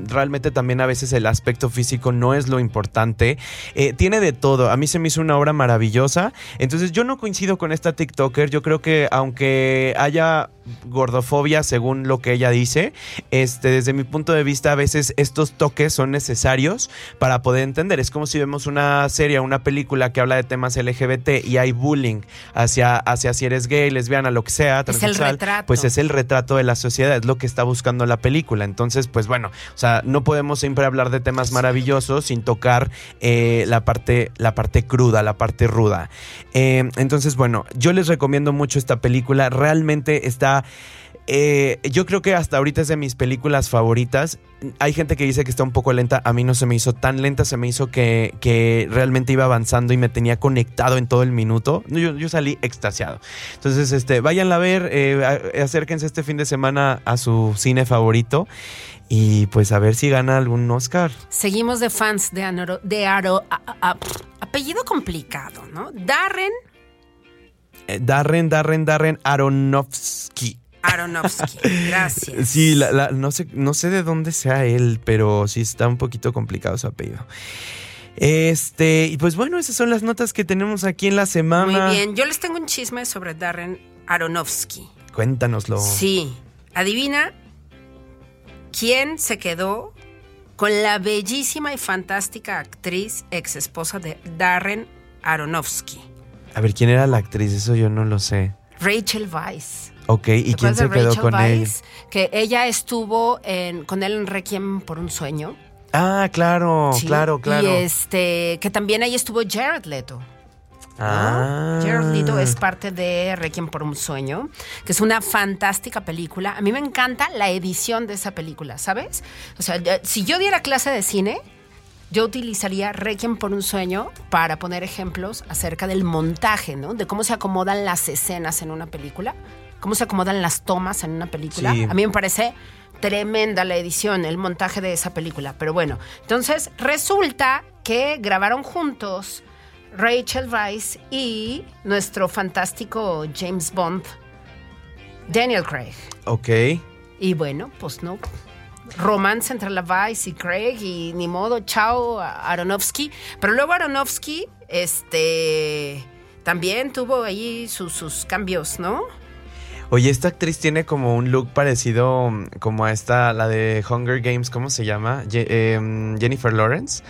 [SPEAKER 4] realmente también a veces el aspecto físico no es lo importante. Eh, tiene de todo. A mí se me hizo una obra maravillosa. Entonces yo no coincido con esta TikToker. Yo creo que aunque haya gordofobia según lo que ella dice. Este, desde mi punto de vista, a veces estos toques son necesarios para poder entender. Es como si vemos una serie, una película que habla de temas LGBT y hay bullying hacia, hacia si eres gay, lesbiana, lo que sea,
[SPEAKER 3] Es el
[SPEAKER 4] transexual,
[SPEAKER 3] retrato.
[SPEAKER 4] pues es el retrato de la sociedad, es lo que está buscando la película. Entonces, pues bueno, o sea, no podemos siempre hablar de temas maravillosos sin tocar eh, la, parte, la parte cruda, la parte ruda. Eh, entonces, bueno, yo les recomiendo mucho esta película. Realmente está. Eh, yo creo que hasta ahorita es de mis películas favoritas. Hay gente que dice que está un poco lenta. A mí no se me hizo tan lenta. Se me hizo que, realmente iba avanzando y me tenía conectado en todo el minuto. Yo, salí extasiado. Entonces, este, váyanla a ver. eh, acérquense este fin de semana a su cine favorito. Y pues a ver si gana algún Oscar.
[SPEAKER 3] Seguimos de fans de, Aro. apellido complicado, ¿no? Darren
[SPEAKER 4] Darren, Darren, Darren Aronofsky.
[SPEAKER 3] Aronofsky. Gracias.
[SPEAKER 4] Sí, la- la- no, sé, no sé de dónde sea él, pero sí está un poquito complicado su apellido. Este, y pues bueno, esas son las notas que tenemos aquí en la semana.
[SPEAKER 3] Muy bien. Yo les tengo un chisme sobre Darren Aronofsky.
[SPEAKER 4] Cuéntanoslo.
[SPEAKER 3] Sí. Adivina quién se quedó con la bellísima y fantástica actriz ex esposa de Darren Aronofsky,
[SPEAKER 4] A ver, ¿quién era la actriz? Eso yo no lo sé.
[SPEAKER 3] Rachel Weisz.
[SPEAKER 4] Ok, ¿y
[SPEAKER 3] ¿Te
[SPEAKER 4] quién se quedó
[SPEAKER 3] Rachel
[SPEAKER 4] con él?
[SPEAKER 3] Weisz? Que ella estuvo en- con él en Requiem por un sueño.
[SPEAKER 4] Ah, claro,
[SPEAKER 3] Sí.
[SPEAKER 4] claro, claro.
[SPEAKER 3] Y este, que también ahí estuvo Jared Leto. ¿no?
[SPEAKER 4] Ah.
[SPEAKER 3] Jared Leto es parte de Requiem por un sueño, que es una fantástica película. A mí me encanta la edición de esa película, ¿sabes? O sea, si yo diera clase de cine, yo utilizaría Requiem por un sueño para poner ejemplos acerca del montaje, ¿no? De cómo se acomodan las escenas en una película, cómo se acomodan las tomas en una película.
[SPEAKER 4] Sí.
[SPEAKER 3] A mí me parece tremenda la edición, el montaje de esa película. Pero bueno, entonces resulta que grabaron juntos Rachel Weisz y nuestro fantástico James Bond, Daniel Craig.
[SPEAKER 4] Ok.
[SPEAKER 3] Y bueno, pues no. Romance entre la Weisz y Craig y ni modo, chao Aronofsky. Pero luego Aronofsky, este, también tuvo ahí sus, sus cambios, ¿no?
[SPEAKER 4] Oye, esta actriz tiene como un look parecido mm, como a esta, la de Hunger Games, ¿cómo se llama? Em, Jennifer Lawrence.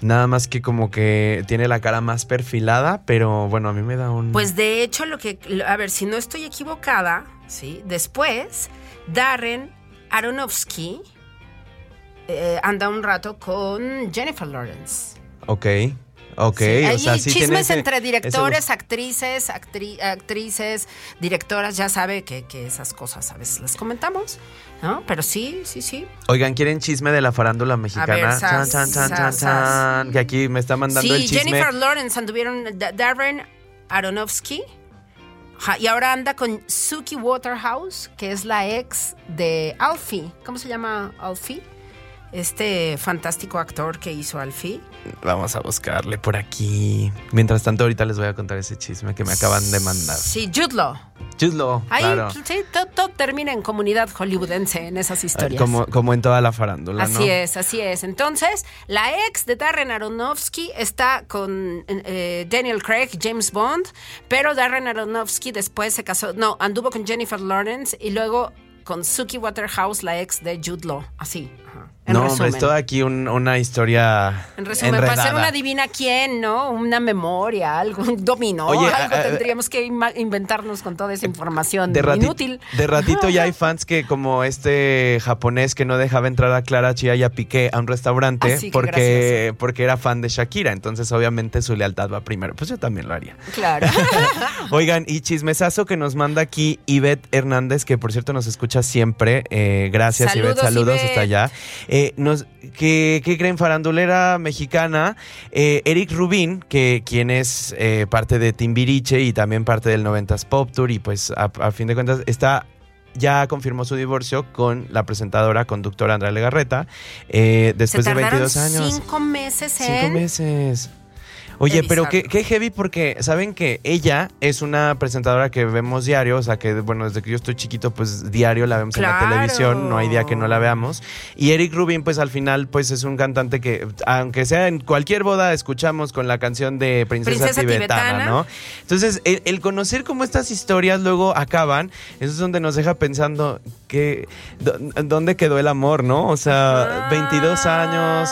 [SPEAKER 4] Nada más que como que tiene la cara más perfilada, pero bueno, a mí me da un...
[SPEAKER 3] Pues de hecho, lo que, a ver, si no estoy equivocada, ¿sí? Después, Darren Aronofsky eh, anda un rato con Jennifer Lawrence.
[SPEAKER 4] Ok, ok.
[SPEAKER 3] Sí,
[SPEAKER 4] o
[SPEAKER 3] hay
[SPEAKER 4] sea, sí
[SPEAKER 3] chismes
[SPEAKER 4] ese-
[SPEAKER 3] entre directores, actrices, actri- actrices, directoras, ya sabe que, que esas cosas a veces las comentamos, ¿no? Pero sí, sí, sí.
[SPEAKER 4] Oigan, ¿quieren chisme de la farándula mexicana?
[SPEAKER 3] ver, sas,
[SPEAKER 4] chan, chan, chan, chan,
[SPEAKER 3] sas,
[SPEAKER 4] chan, que aquí me está mandando el
[SPEAKER 3] Sí,
[SPEAKER 4] chisme.
[SPEAKER 3] Jennifer Lawrence anduvieron, Da- Darren Aronofsky, y ahora anda con Suki Waterhouse, que es la ex de Alfie. ¿Cómo se llama Alfie? Este fantástico actor que hizo Alfie.
[SPEAKER 4] Vamos a buscarle por aquí. Mientras tanto, ahorita les voy a contar ese chisme que me acaban de mandar.
[SPEAKER 3] Sí, Jude Law.
[SPEAKER 4] Chuslo,
[SPEAKER 3] Ahí
[SPEAKER 4] claro.
[SPEAKER 3] sí, todo, todo termina en comunidad hollywoodense en esas historias.
[SPEAKER 4] Como, como en toda la farándula, ¿no?
[SPEAKER 3] Así es, así es. Entonces, la ex de Darren Aronofsky está con eh, Daniel Craig, James Bond, pero Darren Aronofsky después se casó, no, anduvo con Jennifer Lawrence y luego con Suki Waterhouse, la ex de Jude Law. Así. En
[SPEAKER 4] no,
[SPEAKER 3] resumen.
[SPEAKER 4] hombre, es toda aquí un- una historia.
[SPEAKER 3] En resumen, para hacer
[SPEAKER 4] enredada.
[SPEAKER 3] una divina quién, ¿no? Una memoria, algo, un dominó,
[SPEAKER 4] Oye,
[SPEAKER 3] algo
[SPEAKER 4] a- a-
[SPEAKER 3] tendríamos que inventarnos con toda esa información
[SPEAKER 4] De,
[SPEAKER 3] inútil.
[SPEAKER 4] de ratito ya hay fans que, como este japonés que no dejaba entrar a Clara Chía Piqué a un restaurante
[SPEAKER 3] Así que
[SPEAKER 4] porque, porque era fan de Shakira. Entonces, obviamente, su lealtad va primero. Pues yo también lo haría.
[SPEAKER 3] Claro.
[SPEAKER 4] Oigan, y chismesazo que nos manda aquí Ivette Hernández, que por cierto nos escucha siempre. Eh, gracias,
[SPEAKER 3] Saludos,
[SPEAKER 4] Ivette. Saludos
[SPEAKER 3] Ivette.
[SPEAKER 4] hasta allá. Eh, nos, que, ¿Qué creen? Farandulera mexicana. eh, Eric Rubín, que quien es eh, parte de Timbiriche y también parte del 90s Pop Tour, y pues a, a fin de cuentas está. Ya confirmó su divorcio con la presentadora, conductora Andrea Legarreta, eh, después
[SPEAKER 3] Se
[SPEAKER 4] de
[SPEAKER 3] tardaron
[SPEAKER 4] 22 años.
[SPEAKER 3] cinco meses en...
[SPEAKER 4] Cinco meses. Oye, pero qué, heavy porque saben que ella es una presentadora que vemos diario, o sea que bueno, desde que yo estoy chiquito pues diario la vemos en la televisión, no hay día que no la veamos. Y Eric Rubin pues al final pues es un cantante que aunque sea en cualquier boda escuchamos con la canción de Princesa,
[SPEAKER 3] Princesa
[SPEAKER 4] Tibetana,
[SPEAKER 3] Tibetana.
[SPEAKER 4] ¿no? Entonces el, el conocer cómo estas historias luego acaban, eso es donde nos deja pensando que dó- dónde quedó el amor, ¿no? O sea,
[SPEAKER 3] Ah.
[SPEAKER 4] 22 años,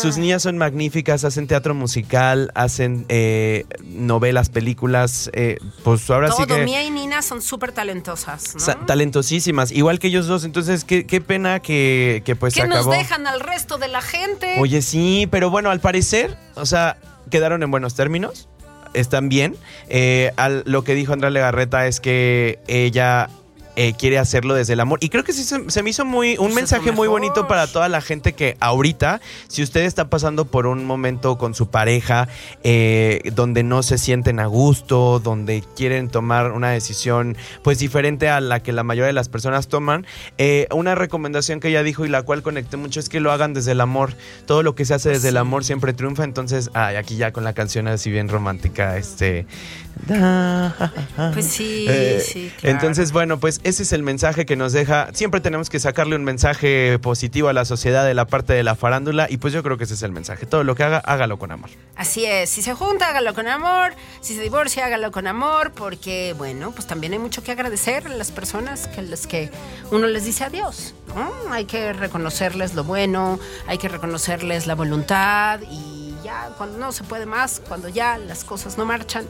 [SPEAKER 4] sus niñas son magníficas, hacen teatro musical, hacen eh, novelas, películas, eh, pues ahora sí
[SPEAKER 3] Todo,
[SPEAKER 4] que...
[SPEAKER 3] Mía y Nina son súper talentosas, ¿no?
[SPEAKER 4] talentosísimas, igual que ellos dos, entonces qué, qué pena que, que pues
[SPEAKER 3] ¿Qué
[SPEAKER 4] se
[SPEAKER 3] nos
[SPEAKER 4] acabó.
[SPEAKER 3] dejan al resto de la gente?
[SPEAKER 4] Oye, sí, pero bueno, al parecer, o sea, quedaron en buenos términos, están bien. Eh, al- lo que dijo Andrea Legarreta es que ella eh, quiere hacerlo desde el amor. Y creo que sí se, se me hizo muy un mensaje muy bonito para toda la gente que ahorita, si usted está pasando por un momento con su pareja eh, donde no se sienten a gusto, donde quieren tomar una decisión pues diferente a la que la mayoría de las personas toman, eh, una recomendación que ella dijo y la cual conecté mucho es que lo hagan desde el amor. Todo lo que se hace desde el amor siempre triunfa. Entonces, ay, aquí ya con la canción así bien romántica, este...
[SPEAKER 3] Pues sí,
[SPEAKER 4] Eh,
[SPEAKER 3] sí, claro.
[SPEAKER 4] Entonces, bueno, pues ese es el mensaje que nos deja. Siempre tenemos que sacarle un mensaje positivo a la sociedad de la parte de la farándula y pues yo creo que ese es el mensaje. Todo lo que haga, hágalo con amor.
[SPEAKER 3] Así es, si se junta, hágalo con amor, si se divorcia, hágalo con amor, porque, bueno, pues también hay mucho que agradecer a las personas que las que uno les dice adiós. Hay que reconocerles lo bueno, hay que reconocerles la voluntad y ya cuando no se puede más, cuando ya las cosas no marchan,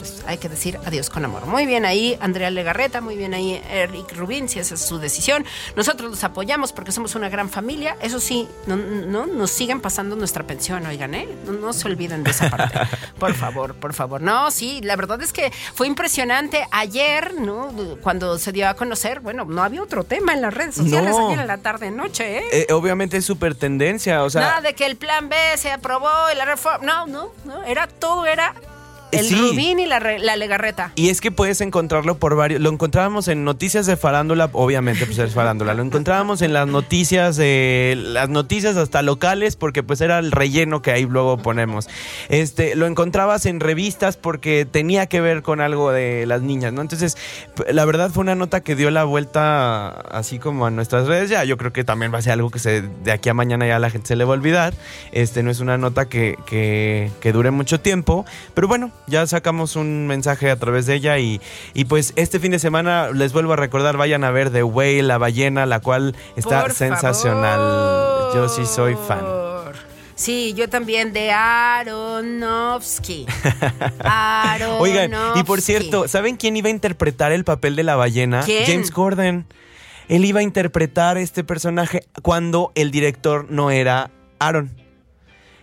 [SPEAKER 3] pues hay que decir adiós con amor. Muy bien ahí, Andrea Legarreta, muy bien ahí, Eric Rubin, si esa es su decisión. Nosotros los apoyamos porque somos una gran familia. Eso sí, no, no nos sigan pasando nuestra pensión, oigan, ¿eh? No, no se olviden de esa parte. Por favor, por favor. No, sí, la verdad es que fue impresionante. Ayer, ¿no? Cuando se dio a conocer, bueno, no había otro tema en las redes sociales
[SPEAKER 4] No.
[SPEAKER 3] ayer en la tarde-noche, ¿eh?
[SPEAKER 4] Eh, obviamente es súper tendencia, o sea...
[SPEAKER 3] Nada de que el plan B se aprobó y la reforma. No, no, no. Era todo, era el
[SPEAKER 4] Sí.
[SPEAKER 3] Rubín y la, la Legarreta.
[SPEAKER 4] Y es que puedes encontrarlo por varios. Lo encontrábamos en noticias de farándula, obviamente, pues es farándula. Lo encontrábamos en las noticias de. Las noticias hasta locales, porque pues era el relleno que ahí luego ponemos. Este, lo encontrabas en revistas porque tenía que ver con algo de las niñas, ¿no? Entonces, la verdad fue una nota que dio la vuelta así como a nuestras redes. Ya, yo creo que también va a ser algo que se, de aquí a mañana ya la gente se le va a olvidar. Este, no es una nota que, que, que dure mucho tiempo. Pero bueno, ya sacamos un mensaje a través de ella y, y pues este fin de semana les vuelvo a recordar, vayan a ver The Whale, la ballena, la cual está
[SPEAKER 3] Por
[SPEAKER 4] sensacional.
[SPEAKER 3] favor.
[SPEAKER 4] Yo sí soy fan.
[SPEAKER 3] Sí, yo también de Aronofsky. Aronofsky.
[SPEAKER 4] Oigan, y por cierto, ¿saben quién iba a interpretar el papel de la ballena?
[SPEAKER 3] ¿Quién?
[SPEAKER 4] James Corden. Él iba a interpretar este personaje cuando el director no era Aaron.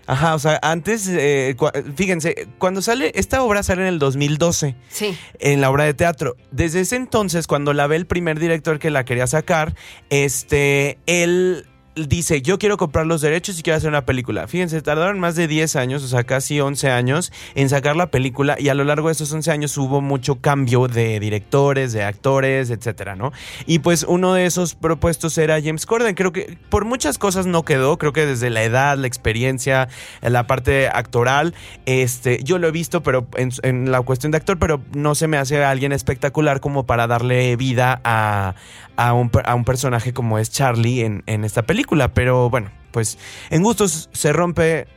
[SPEAKER 4] Ajá, o sea, antes, eh, fíjense, cuando sale, esta obra sale en el 2012
[SPEAKER 3] Sí.
[SPEAKER 4] en la obra de teatro. Desde ese entonces, cuando la ve el primer director que la quería sacar, este, él dice, yo quiero comprar los derechos y quiero hacer una película. Fíjense, tardaron más de 10 años, o sea, casi 11 años en sacar la película y a lo largo de esos 11 años hubo mucho cambio de directores, de actores, etcétera, ¿no? Y pues uno de esos propuestos era James Corden. Creo que por muchas cosas no quedó, creo que desde la edad, la experiencia, la parte actoral, este, yo lo he visto, pero en, en la cuestión de actor, pero no se me hace alguien espectacular como para darle vida a, a, un, a un personaje como es Charlie en, en esta película. Pero bueno, pues en gustos se rompe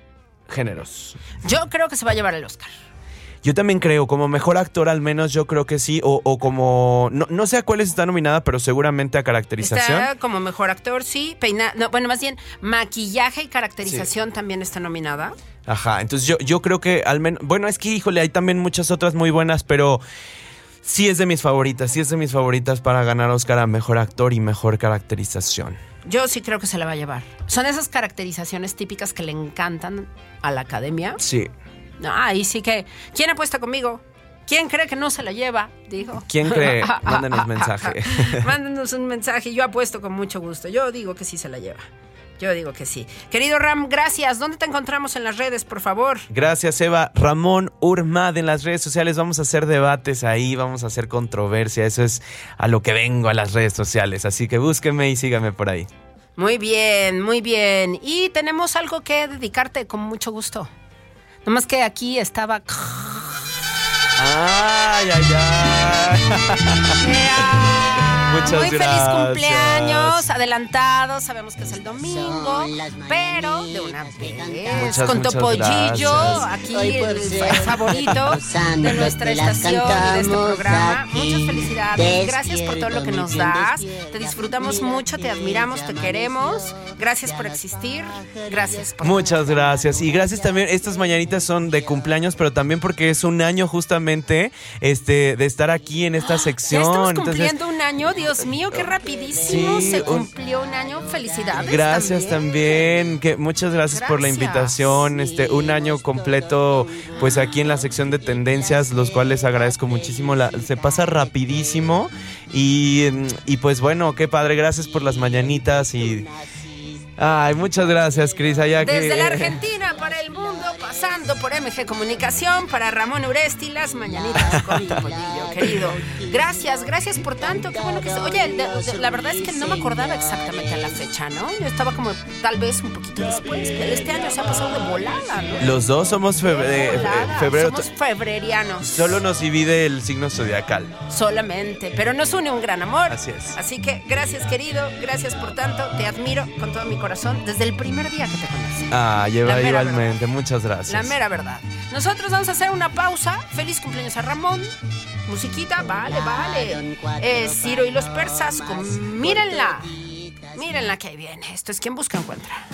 [SPEAKER 4] géneros.
[SPEAKER 3] Yo creo que se va a llevar el Oscar.
[SPEAKER 4] Yo también creo, como mejor actor al menos yo creo que sí, o, o como, no, no sé a cuáles está nominada, pero seguramente a caracterización.
[SPEAKER 3] Está como mejor actor, sí. Peina no, bueno, más bien, maquillaje y caracterización también está nominada.
[SPEAKER 4] Ajá, entonces yo, yo creo que al menos, bueno, es que híjole, hay también muchas otras muy buenas, pero sí es de mis favoritas, sí es de mis favoritas para ganar Oscar a mejor actor y mejor caracterización.
[SPEAKER 3] Yo sí creo que se la va a llevar. Son esas caracterizaciones típicas que le encantan a la academia.
[SPEAKER 4] Sí.
[SPEAKER 3] Ahí sí que. ¿Quién apuesta conmigo? ¿Quién cree que no se la lleva? Dijo.
[SPEAKER 4] ¿Quién cree? Mándenos mensaje.
[SPEAKER 3] Mándenos un mensaje. Yo apuesto con mucho gusto. Yo digo que sí se la lleva. Yo digo que sí. Querido Ram, gracias. ¿Dónde te encontramos en las redes, por favor?
[SPEAKER 4] Gracias, Eva. Ramón Urmad en las redes sociales. Vamos a hacer debates ahí, vamos a hacer controversia. Eso es a lo que vengo a las redes sociales. Así que búsqueme y sígame por ahí.
[SPEAKER 3] Muy bien, muy bien. Y tenemos algo que dedicarte con mucho gusto. Nomás que aquí estaba...
[SPEAKER 4] Ay, ay, ay. Muchas
[SPEAKER 3] Muy feliz cumpleaños, adelantado, sabemos que es el domingo, pero de una vez,
[SPEAKER 4] Muchas,
[SPEAKER 3] con
[SPEAKER 4] muchas
[SPEAKER 3] Topollillo,
[SPEAKER 4] gracias.
[SPEAKER 3] aquí el, favorito de nuestra estación y de este programa. Muchas felicidades, gracias por todo lo que nos das, te disfrutamos mucho, te admiramos, te queremos, gracias por existir, gracias por...
[SPEAKER 4] Muchas gracias. Y gracias también, estas mañanitas son de cumpleaños, pero también porque es un año justamente este, de estar aquí en esta
[SPEAKER 3] Ya
[SPEAKER 4] sección.
[SPEAKER 3] estamos
[SPEAKER 4] Entonces,
[SPEAKER 3] cumpliendo un año, Dios mío, qué rapidísimo
[SPEAKER 4] Sí,
[SPEAKER 3] se cumplió un año. Felicidades.
[SPEAKER 4] Gracias también. que muchas gracias, por la invitación. Este, un año completo, pues aquí en la sección de tendencias, los cuales agradezco muchísimo. La- se pasa rapidísimo. Y, y pues bueno, qué padre. Gracias por las mañanitas y. Ay, muchas gracias, Cris. Allá que-
[SPEAKER 3] Desde la Argentina pasando por MG Comunicación, para Ramón Uresti, las mañanitas con querido. Gracias, gracias por tanto. Qué bueno que se... Oye, de- de- la verdad es que no me acordaba exactamente a la fecha, ¿no? Yo estaba como tal vez un poquito después, pero este año se ha pasado de volada, ¿no?
[SPEAKER 4] Los dos somos febre- eh,
[SPEAKER 3] volada.
[SPEAKER 4] febrero.
[SPEAKER 3] Somos febrerianos.
[SPEAKER 4] Solo nos divide el signo zodiacal.
[SPEAKER 3] solamente, pero nos une un gran amor.
[SPEAKER 4] Así es.
[SPEAKER 3] Así que gracias querido, gracias por tanto, te admiro con todo mi corazón desde el primer día que te conocí.
[SPEAKER 4] Ah, lleva igualmente. Muchas gracias.
[SPEAKER 3] La mera verdad. Nosotros vamos a hacer una pausa. Feliz cumpleaños a Ramón. Musiquita, vale, vale. Eh, Ciro y los persas, con... mírenla. Mírenla que ahí viene. Esto es quien busca encuentra.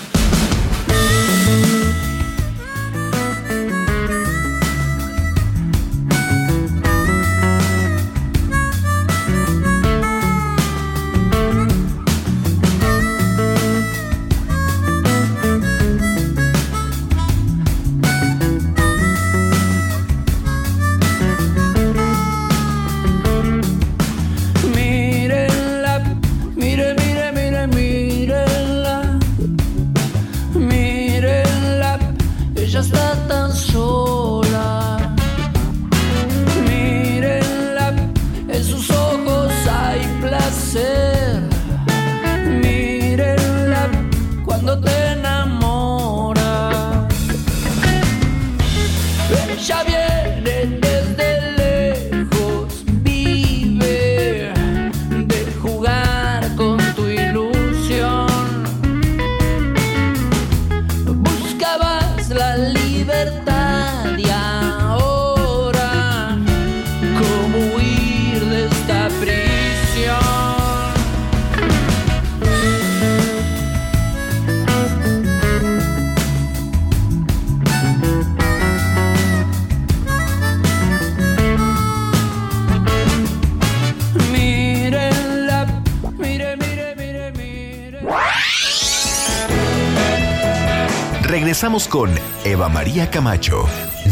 [SPEAKER 5] Con Eva María Camacho.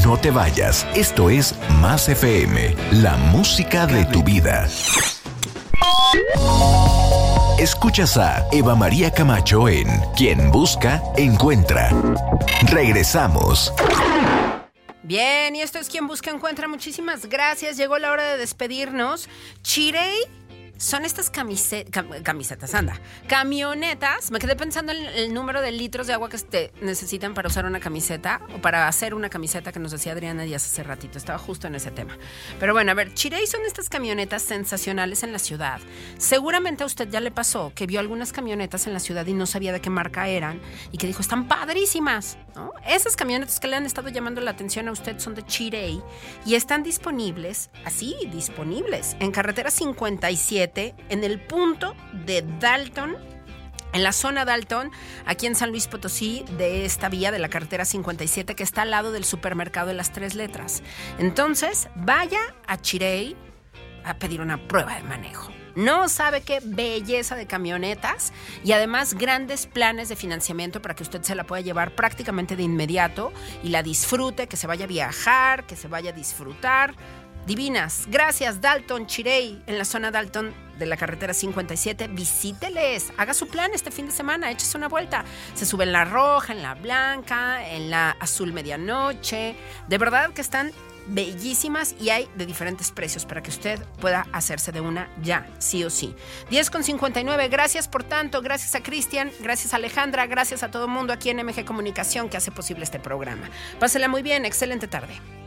[SPEAKER 5] No te vayas, esto es Más FM, la música de tu vida. Escuchas a Eva María Camacho en Quien Busca, Encuentra. Regresamos.
[SPEAKER 3] Bien, y esto es quien busca encuentra. Muchísimas gracias. Llegó la hora de despedirnos. Chirey son estas camise- cam- camisetas, anda, camionetas. Me quedé pensando en el número de litros de agua que te necesitan para usar una camiseta o para hacer una camiseta que nos decía Adriana Díaz hace ratito. Estaba justo en ese tema. Pero bueno, a ver, Chirey son estas camionetas sensacionales en la ciudad. Seguramente a usted ya le pasó que vio algunas camionetas en la ciudad y no sabía de qué marca eran y que dijo, están padrísimas. ¿no? Esas camionetas que le han estado llamando la atención a usted son de Chirey y están disponibles, así, disponibles, en carretera 57, en el punto de Dalton, en la zona Dalton, aquí en San Luis Potosí, de esta vía de la carretera 57 que está al lado del supermercado de las tres letras. Entonces, vaya a Chirey a pedir una prueba de manejo. No sabe qué belleza de camionetas y además grandes planes de financiamiento para que usted se la pueda llevar prácticamente de inmediato y la disfrute, que se vaya a viajar, que se vaya a disfrutar. Divinas. Gracias, Dalton Chirey, en la zona Dalton de la carretera 57. Visíteles, haga su plan este fin de semana, échese una vuelta. Se sube en la roja, en la blanca, en la azul medianoche. De verdad que están bellísimas y hay de diferentes precios para que usted pueda hacerse de una ya, sí o sí. 10 con 59, gracias por tanto, gracias a Cristian, gracias a Alejandra, gracias a todo el mundo aquí en MG Comunicación que hace posible este programa. Pásela muy bien, excelente tarde.